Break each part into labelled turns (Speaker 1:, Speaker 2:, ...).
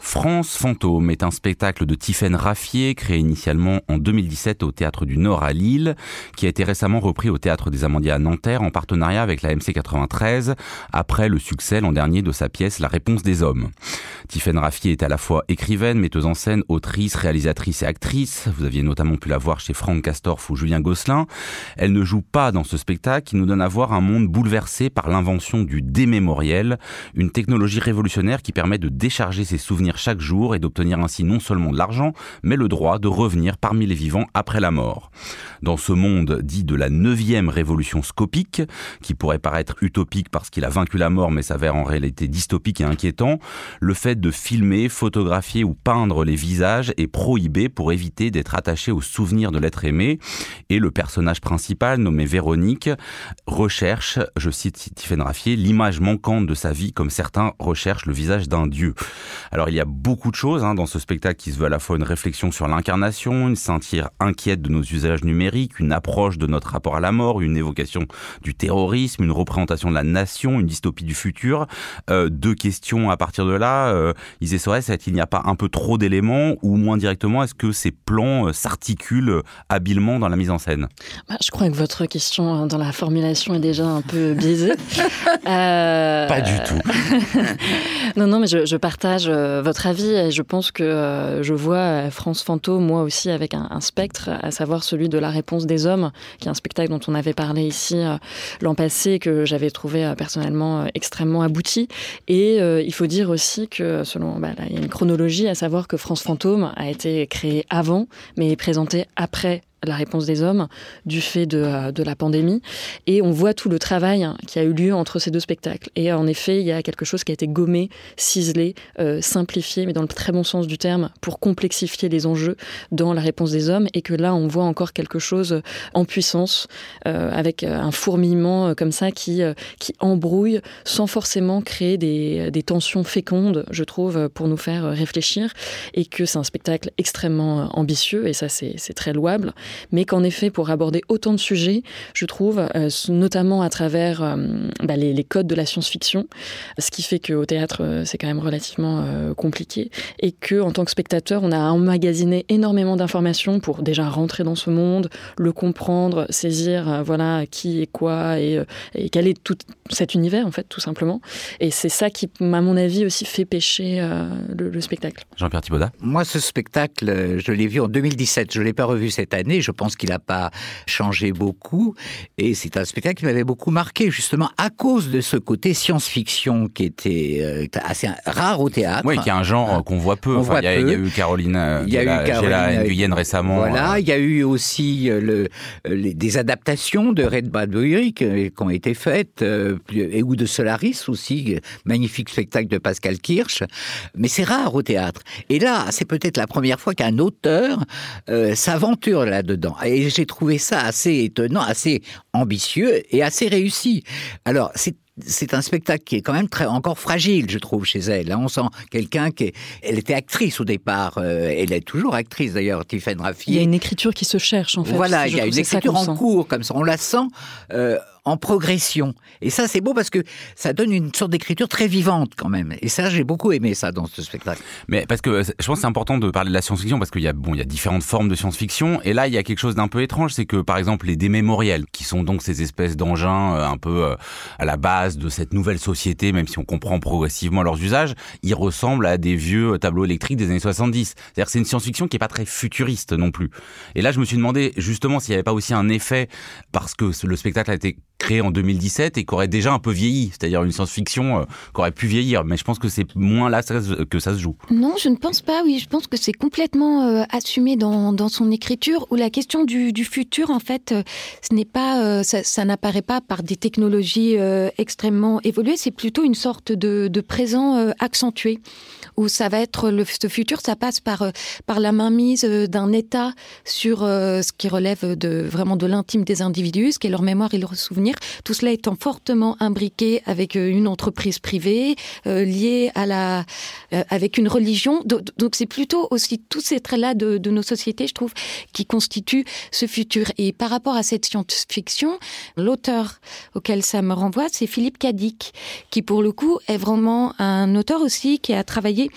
Speaker 1: France Fantôme est un spectacle de Tiffaine Raffier créé initialement en 2017 au Théâtre du Nord à Lille, qui a été récemment repris au Théâtre des Amandiers à Nanterre en partenariat avec la MC 93 après le succès l'an dernier de sa pièce La réponse des hommes. Tiffaine Raffier est à la fois écrivaine, metteuse en scène, autrice, réalisatrice et actrice. Vous aviez notamment pu la voir chez Franck Castorf ou Julien Gosselin. Elle ne joue pas dans ce spectacle qui nous donne à voir un monde bouleversé par l'invention du démémoriel, une technologie révolutionnaire qui permet de décharger ses souvenirs chaque jour et d'obtenir ainsi non seulement de l'argent, mais le droit de revenir parmi les vivants après la mort. Dans ce monde dit de la neuvième révolution scopique, qui pourrait paraître utopique parce qu'il a vaincu la mort mais s'avère en réalité dystopique et inquiétant, le fait de filmer, photographier ou peindre les visages est prohibé pour éviter d'être attaché au souvenir de l'être aimé. Et le personnage principal, nommé Véronique, recherche, je cite Tiffaine Raffier, l'image manquante de sa vie comme certains recherchent le visage d'un dieu. Alors il y a beaucoup de choses hein, dans ce spectacle qui se veut à la fois une réflexion sur l'incarnation, une satire inquiète de nos usages numériques, une approche de notre rapport à la mort, une évocation du terrorisme, une représentation de la nation, une dystopie du futur. Euh, deux questions à partir de là. Euh, Isée Sorès, est qu'il n'y a pas un peu trop d'éléments ou moins directement, est-ce que ces plans euh, s'articulent habilement dans la mise en scène?
Speaker 2: Bah, Je crois que votre question hein, dans la formulation est déjà un peu biaisée.
Speaker 1: euh... Pas du tout.
Speaker 2: non, non, mais je, je partage euh, votre avis et je pense que euh, je vois euh, France Fantôme, moi aussi, avec un, spectre, à savoir celui de la réponse des hommes, qui est un spectacle dont on avait parlé ici l'an passé, que j'avais trouvé personnellement extrêmement abouti. Et il faut dire aussi que, selon, bah, y a une chronologie, à savoir que France Fantôme a été créé avant, mais est présenté après la réponse des hommes du fait de, euh, de, la pandémie. Et on voit tout le travail hein, qui a eu lieu entre ces deux spectacles. Et en effet, il y a quelque chose qui a été gommé, ciselé, euh, simplifié, mais dans le très bon sens du terme, pour complexifier les enjeux dans la réponse des hommes. Et que là, on voit encore quelque chose en puissance, euh, avec un fourmillement comme ça qui, qui embrouille sans forcément créer des, des tensions fécondes, je trouve, pour nous faire réfléchir. Et que c'est un spectacle extrêmement ambitieux, et ça, c'est très louable mais qu'en effet, pour aborder autant de sujets, je trouve, euh, notamment à travers euh, bah, les, les, codes de la science-fiction, ce qui fait qu'au théâtre, euh, c'est quand même relativement euh, compliqué, et que en tant que spectateur, on a emmagasiné énormément d'informations pour déjà rentrer dans ce monde, le comprendre, saisir, euh, voilà, qui est quoi et, et quel est tout cet univers, en fait, tout simplement. Et c'est ça qui, à mon avis, aussi fait pêcher euh, le, le spectacle.
Speaker 1: Jean-Pierre Thibaudat?
Speaker 3: Moi, ce spectacle, je l'ai vu en 2017. Je ne l'ai pas revu cette année. Je pense qu'il n'a pas changé beaucoup. Et c'est un spectacle qui m'avait beaucoup marqué, justement, à cause de ce côté science-fiction qui était euh, assez rare au théâtre.
Speaker 1: Oui, qui est un genre euh, qu'on voit peu. Enfin, il, y a, y eu Caroline, euh,
Speaker 3: il y a eu
Speaker 1: Caroline Nguyen récemment.
Speaker 3: Voilà, euh... il y a eu aussi euh, le, les, des adaptations de Red Bradbury qui, qui ont été faites, euh, et ou de Solaris aussi, magnifique spectacle de Pascal Kirsch. Mais c'est rare au théâtre. Et là, c'est peut-être la première fois qu'un auteur euh, s'aventure Et j'ai trouvé ça assez étonnant, assez ambitieux et assez réussi. Alors, c'est c'est un spectacle qui est quand même très encore fragile, je trouve, chez elle. Là, on sent quelqu'un qui est... elle était actrice au départ. Euh, elle est toujours actrice d'ailleurs, Tiffaine Raffier.
Speaker 2: Il y a une écriture qui se cherche en fait.
Speaker 3: Voilà, il y a une écriture en cours comme ça. On la sent. Euh, en progression. Et ça, c'est beau parce que ça donne une sorte d'écriture très vivante quand même. Et ça, j'ai beaucoup aimé ça dans ce spectacle.
Speaker 1: Mais parce que je pense c'est important de parler de la science-fiction parce qu'il y a bon, il y a différentes formes de science-fiction. Et là, il y a quelque chose d'un peu étrange, c'est que par exemple les démémoriels, qui sont donc ces espèces d'engins euh, un peu euh, à la base de cette nouvelle société, même si on comprend progressivement leurs usages, ils ressemblent à des vieux tableaux électriques des années 70. C'est-à-dire que c'est une science-fiction qui est pas très futuriste non plus. Et là, je me suis demandé justement s'il n'y avait pas aussi un effet parce que le spectacle a été créé en 2017 et qui aurait déjà un peu vieilli, c'est-à-dire une science-fiction euh, qui aurait pu vieillir. Mais je pense que c'est moins là que ça se joue.
Speaker 4: Non, je ne pense pas. Oui, je pense que c'est complètement euh, assumé dans, dans son écriture où la question du, futur, en fait, euh, ce n'est pas, euh, ça, n'apparaît pas par des technologies extrêmement évoluées. C'est plutôt une sorte de, présent accentué où ça va être le ce futur, ça passe par par la mainmise d'un État sur ce qui relève de vraiment de l'intime des individus, ce qui est leur mémoire et leur souvenir Tout cela étant fortement imbriqué avec une entreprise privée, liée à la, avec une religion. Donc c'est plutôt aussi tous ces traits-là de, nos sociétés, je trouve, qui constituent ce futur. Et par rapport à cette science-fiction, l'auteur auquel ça me renvoie, c'est Philippe Cadic, qui pour le coup est vraiment un auteur aussi qui a travaillé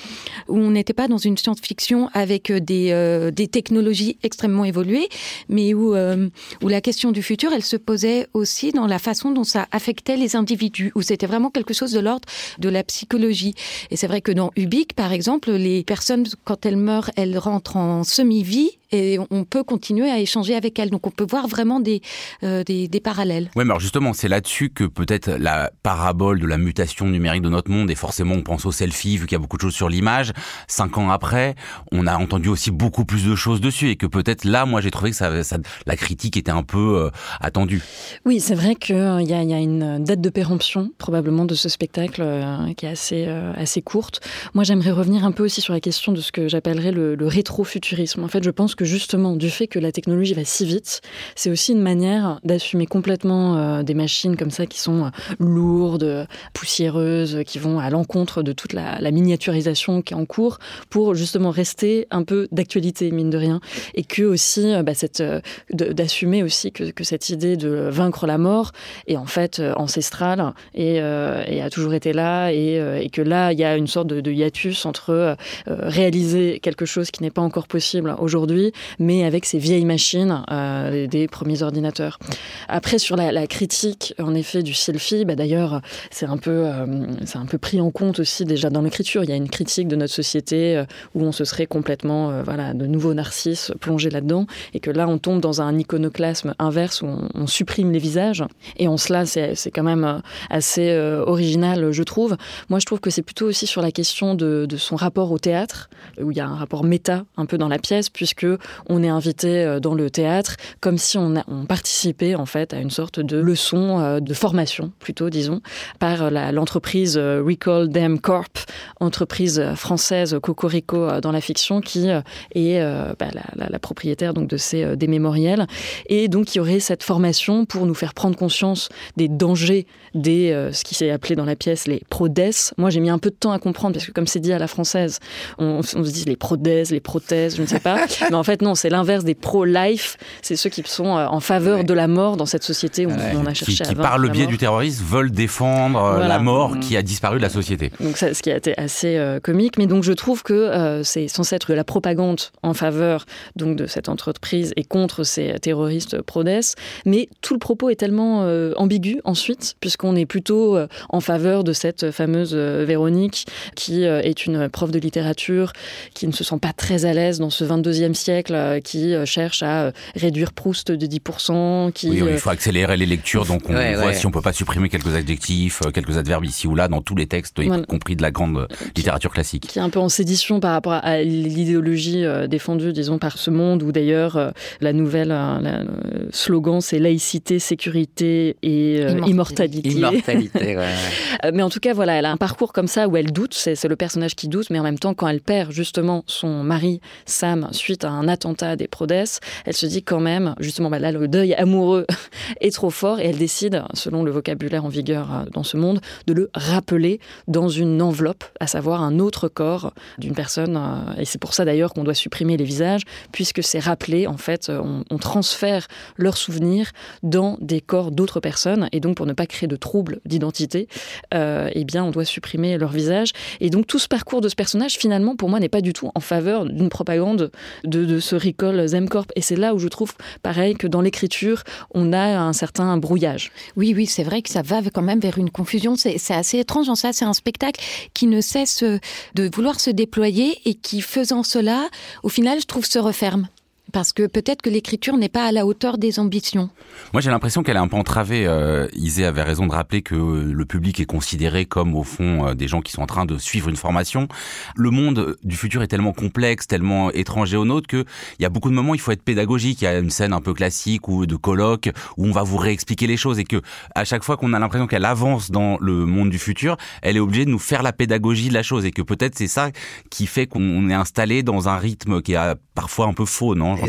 Speaker 4: où on n'était pas dans une science-fiction avec euh, des, euh, technologies extrêmement évoluées, mais où, euh, où la question du futur, elle se posait aussi dans la façon dont ça affectait les individus, où c'était vraiment quelque chose de l'ordre de la psychologie. Et c'est vrai que dans Ubik, par exemple, les personnes, quand elles meurent, elles rentrent en semi-vie et on peut continuer à échanger avec elles. Donc on peut voir vraiment des, euh, des, des, parallèles.
Speaker 1: Oui, mais alors justement, c'est là-dessus que peut-être la parabole de la mutation numérique de notre monde, et forcément on pense au selfie, vu qu'il y a beaucoup de choses sur l'image, cinq ans après, on a entendu aussi beaucoup plus de choses dessus, et que peut-être là, moi j'ai trouvé que ça, ça, la critique était un peu euh, attendue.
Speaker 2: Oui, c'est vrai qu'il euh, y, a, y a une date de péremption, probablement, de ce spectacle, euh, qui est assez, euh, assez courte. Moi j'aimerais revenir un peu aussi sur la question de ce que j'appellerais le, le rétrofuturisme. En fait, je pense que justement, du fait que la technologie va si vite, c'est aussi une manière d'assumer complètement euh, des machines comme ça qui sont euh, lourdes, poussiéreuses, qui vont à l'encontre de toute la, miniaturisation qui est en cours pour justement rester un peu d'actualité, mine de rien. Et que aussi, euh, bah, cette, d'assumer aussi que, que, cette idée de vaincre la mort est en fait ancestrale et, a toujours été là et, et, que là, il y a une sorte de, hiatus entre réaliser quelque chose qui n'est pas encore possible aujourd'hui mais avec ces vieilles machines euh, des premiers ordinateurs. Après, sur la, critique, en effet, du selfie, bah, d'ailleurs, c'est un, peu, euh, un peu pris en compte aussi déjà dans l'écriture. Il y a une critique de notre société euh, où on se serait complètement, voilà, de nouveaux narcisses plongés là-dedans, et que là, on tombe dans un iconoclasme inverse où on, supprime les visages. Et en cela, c'est quand même assez original, je trouve. Moi, je trouve que c'est plutôt aussi sur la question de, de son rapport au théâtre, où il y a un rapport méta un peu dans la pièce, puisque on est invité euh, dans le théâtre comme si on, a, on participait en fait à une sorte de leçon euh, de formation plutôt disons par l'entreprise euh, Recall Them Corp entreprise française Cocorico dans la fiction qui est bah, la, la, la propriétaire donc de ces des mémoriels. Et donc il y aurait cette formation pour nous faire prendre conscience des dangers des euh, ce qui s'est appelé dans la pièce les prodès moi j'ai mis un peu de temps à comprendre parce que comme c'est dit à la française on, on se dit les prodès les prothèses je ne sais pas. Mais en fait non c'est l'inverse des pro-life c'est ceux qui sont euh, en faveur ouais. de la mort dans cette société où ouais. on a cherché
Speaker 1: qui, qui par le biais du terrorisme veulent défendre euh, voilà. la mort
Speaker 2: mmh.
Speaker 1: qui a disparu de la société
Speaker 2: donc ça, ce qui a été assez euh, comique mais donc je trouve que euh, c'est censé être la propagande en faveur donc de cette entreprise et contre ces terroristes prodès mais tout le propos est tellement euh, ambigu ensuite puisqu'on est plutôt en faveur de cette fameuse Véronique qui est une prof de littérature qui ne se sent pas très à l'aise dans ce 22e siècle euh, qui euh, cherche à euh, réduire Proust de 10% qui
Speaker 1: oui, oui, il faut accélérer les lectures donc on ouais, voit ouais. si on peut pas supprimer quelques adjectifs quelques adverbes ici ou là dans tous les textes y voilà. compris de la grande littérature classique
Speaker 2: qui est un peu en sédition par rapport à l'idéologie défendue disons par ce monde ou d'ailleurs la nouvelle la, slogan c'est laïcité sécurité et euh, immortalité,
Speaker 3: immortalité ouais.
Speaker 2: mais en tout cas voilà elle a un parcours comme ça où elle doute c'est le personnage qui doute mais en même temps quand elle perd justement son mari Sam suite à un attentat des prodès elle se dit quand même justement bah là le deuil amoureux est trop fort et elle décide selon le vocabulaire en vigueur euh, dans ce monde de le rappeler dans une enveloppe à savoir un autre corps d'une personne euh, et c'est pour ça d'ailleurs qu'on doit supprimer les visages puisque c'est rappelé en fait on, on transfère leurs souvenirs dans des corps d'autres personnes et donc pour ne pas créer de troubles d'identité euh, eh bien on doit supprimer leur visage et donc tout ce parcours de ce personnage finalement pour moi n'est pas du tout en faveur d'une propagande de, de ce recall Zemcorp. Et c'est là où je trouve pareil que dans l'écriture on a un certain brouillage.
Speaker 4: Oui oui c'est vrai que ça va quand même vers une confusion. C'est assez étrange en ça c'est un spectacle qui ne cesse de vouloir se déployer et qui faisant cela au final je trouve se referme parce que peut-être que l'écriture n'est pas à la hauteur des ambitions.
Speaker 1: Moi j'ai l'impression qu'elle est un peu entravée. Euh, Isée avait raison de rappeler que le public est considéré comme au fond euh, des gens qui sont en train de suivre une formation. Le monde du futur est tellement complexe, tellement étranger au nôtre qu'il y a beaucoup de moments où il faut être pédagogique. Il y a une scène un peu classique ou de colloque où on va vous réexpliquer les choses et que à chaque fois qu'on a l'impression qu'elle avance dans le monde du futur, elle est obligée de nous faire la pédagogie de la chose et que peut-être c'est ça qui fait qu'on est installé dans un rythme qui est parfois un peu faux, non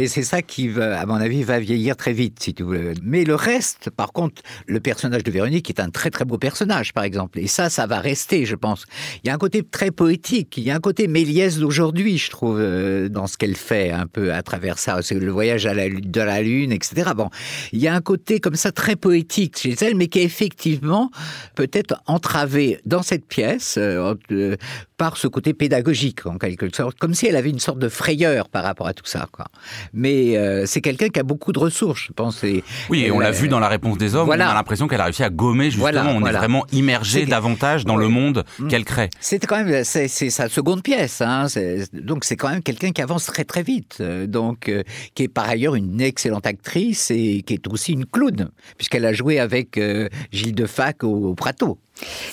Speaker 3: Et c'est ça qui, va, à mon avis, va vieillir très vite, si tu veux. Mais le reste, par contre, le personnage de Véronique est un très très beau personnage, par exemple. Et ça, ça va rester, je pense. Il y a un côté très poétique, il y a un côté Méliès d'aujourd'hui, je trouve, euh, dans ce qu'elle fait, un peu à travers ça. C'est le voyage à la, de la Lune, etc. Bon, il y a un côté comme ça très poétique chez elle, mais qui est effectivement peut-être entravé dans cette pièce euh, euh, par ce côté pédagogique, en quelque sorte, comme si elle avait une sorte de frayeur par rapport à tout ça. Quoi. Mais euh, c'est quelqu'un qui a beaucoup de ressources, je pense.
Speaker 1: oui, et on l'a vu dans la réponse des hommes, on a l'impression qu'elle a réussi à gommer, justement, on est vraiment immergé davantage dans le monde mm. qu'elle crée.
Speaker 3: C'était quand même, c'est sa seconde pièce, hein, donc c'est quand même quelqu'un qui avance très très vite, donc qui est par ailleurs une excellente actrice et qui est aussi une clown, puisqu'elle a joué avec Gilles Defac au, au Prato.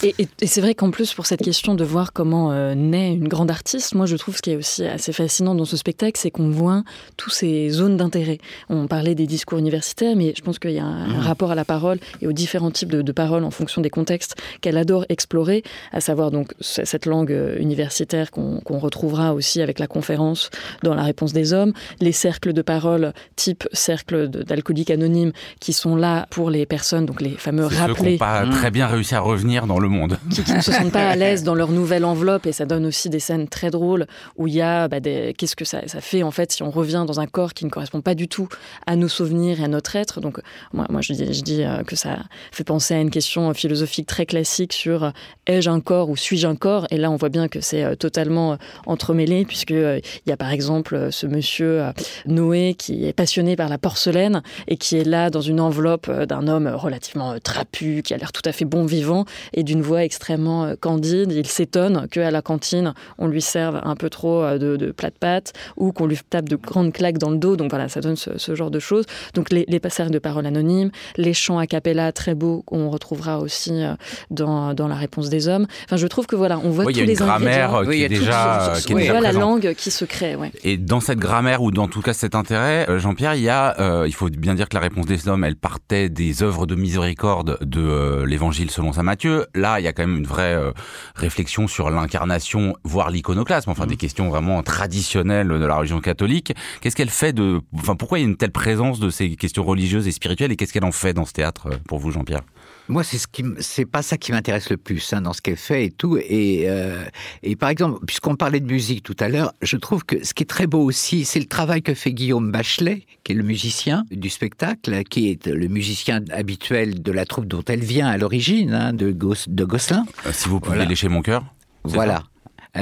Speaker 2: Et, c'est vrai qu'en plus, pour cette question de voir comment euh, naît une grande artiste, moi je trouve ce qui est aussi assez fascinant dans ce spectacle, c'est qu'on voit tous ces zones d'intérêt. On parlait des discours universitaires, mais je pense qu'il y a un, mmh. rapport à la parole et aux différents types de, paroles en fonction des contextes qu'elle adore explorer, à savoir donc cette langue euh, universitaire qu'on retrouvera aussi avec la conférence dans la réponse des hommes, les cercles de parole type cercle d'alcooliques anonymes qui sont là pour les personnes, donc les fameux rappelés.
Speaker 1: pas très bien réussi à revenir dans le monde.
Speaker 2: Qui, ne se sentent pas à l'aise dans leur nouvelle enveloppe et ça donne aussi des scènes très drôles où il y a bah, des... qu'est-ce que ça, ça, fait en fait si on revient dans un corps qui ne correspond pas du tout à nos souvenirs et à notre être. Donc moi, moi je dis, je dis euh, que ça fait penser à une question philosophique très classique sur euh, ai-je un corps ou suis-je un corps? Et là on voit bien que c'est euh, totalement entremêlé puisque il y a par exemple ce monsieur Noé qui est passionné par la porcelaine et qui est là dans une enveloppe d'un homme relativement trapu qui a l'air tout à fait bon vivant et d'une voix extrêmement euh, candide. Il s'étonne qu'à la cantine, on lui serve un peu trop euh, de, de plats de pâtes ou qu'on lui tape de grandes claques dans le dos. Donc voilà, ça donne ce, genre de choses. Donc les, les, passages de paroles anonymes, les chants a cappella très beaux qu'on retrouvera aussi euh, dans, dans, la réponse des hommes. Enfin, je trouve que voilà, on voit tous les
Speaker 1: grammaire qui est déjà,
Speaker 2: qui est la langue qui se crée. Ouais.
Speaker 1: Et dans cette grammaire ou dans tout cas cet intérêt, Jean-Pierre, il y a, il faut bien dire que la réponse des hommes, elle partait des œuvres de miséricorde de l'Évangile selon saint Matthieu là, il y a quand même une vraie euh, réflexion sur l'incarnation, voire l'iconoclasme, enfin des mmh. questions vraiment traditionnelles de la religion catholique. Qu'est-ce qu'elle fait de, enfin pourquoi il y a une telle présence de ces questions religieuses et spirituelles et qu'est-ce qu'elle en fait dans ce théâtre euh, pour vous, Jean-Pierre?
Speaker 3: Moi, c'est ce qui, c'est pas ça qui m'intéresse le plus hein, dans ce qu'elle fait et tout. Et, euh, et par exemple, puisqu'on parlait de musique tout à l'heure, je trouve que ce qui est très beau aussi, c'est le travail que fait Guillaume Bachelet, qui est le musicien du spectacle, qui est le musicien habituel de la troupe dont elle vient à l'origine, hein, de, Gosselin.
Speaker 1: Euh, si vous pouvez lécher mon cœur.
Speaker 3: Voilà.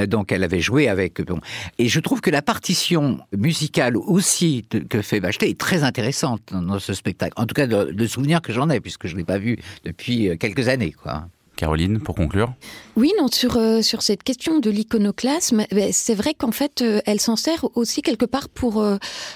Speaker 3: Donc elle avait joué avec. Bon. Et je trouve que la partition musicale aussi que fait Bachelet est très intéressante dans ce spectacle. En tout cas, le, souvenir que j'en ai, puisque je ne l'ai pas vu depuis euh, quelques années. Quoi.
Speaker 1: Caroline, pour conclure
Speaker 4: Oui, non, sur, euh, sur cette question de l'iconoclasme, ben, c'est vrai qu'en fait, elle s'en sert aussi quelque part pour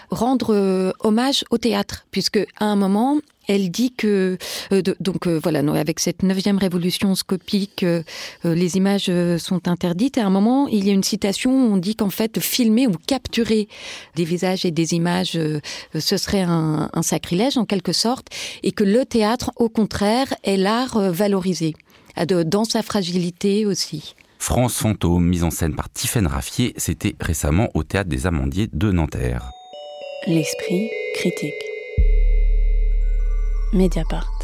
Speaker 4: rendre hommage au théâtre, puisque à un moment, elle dit que euh, donc euh, voilà, avec cette neuvième révolution scopique, euh, les images sont interdites. Et à un moment, il y a une citation où on dit qu'en fait, filmer ou capturer des visages et des images, ce serait un, un, sacrilège en quelque sorte, et que le théâtre, au contraire, est l'art valorisé dans sa fragilité aussi.
Speaker 1: France Fantôme, mise en scène par Tiffaine Raffier, c'était récemment au théâtre des Amandiers de Nanterre.
Speaker 5: L'esprit critique. Mediapart.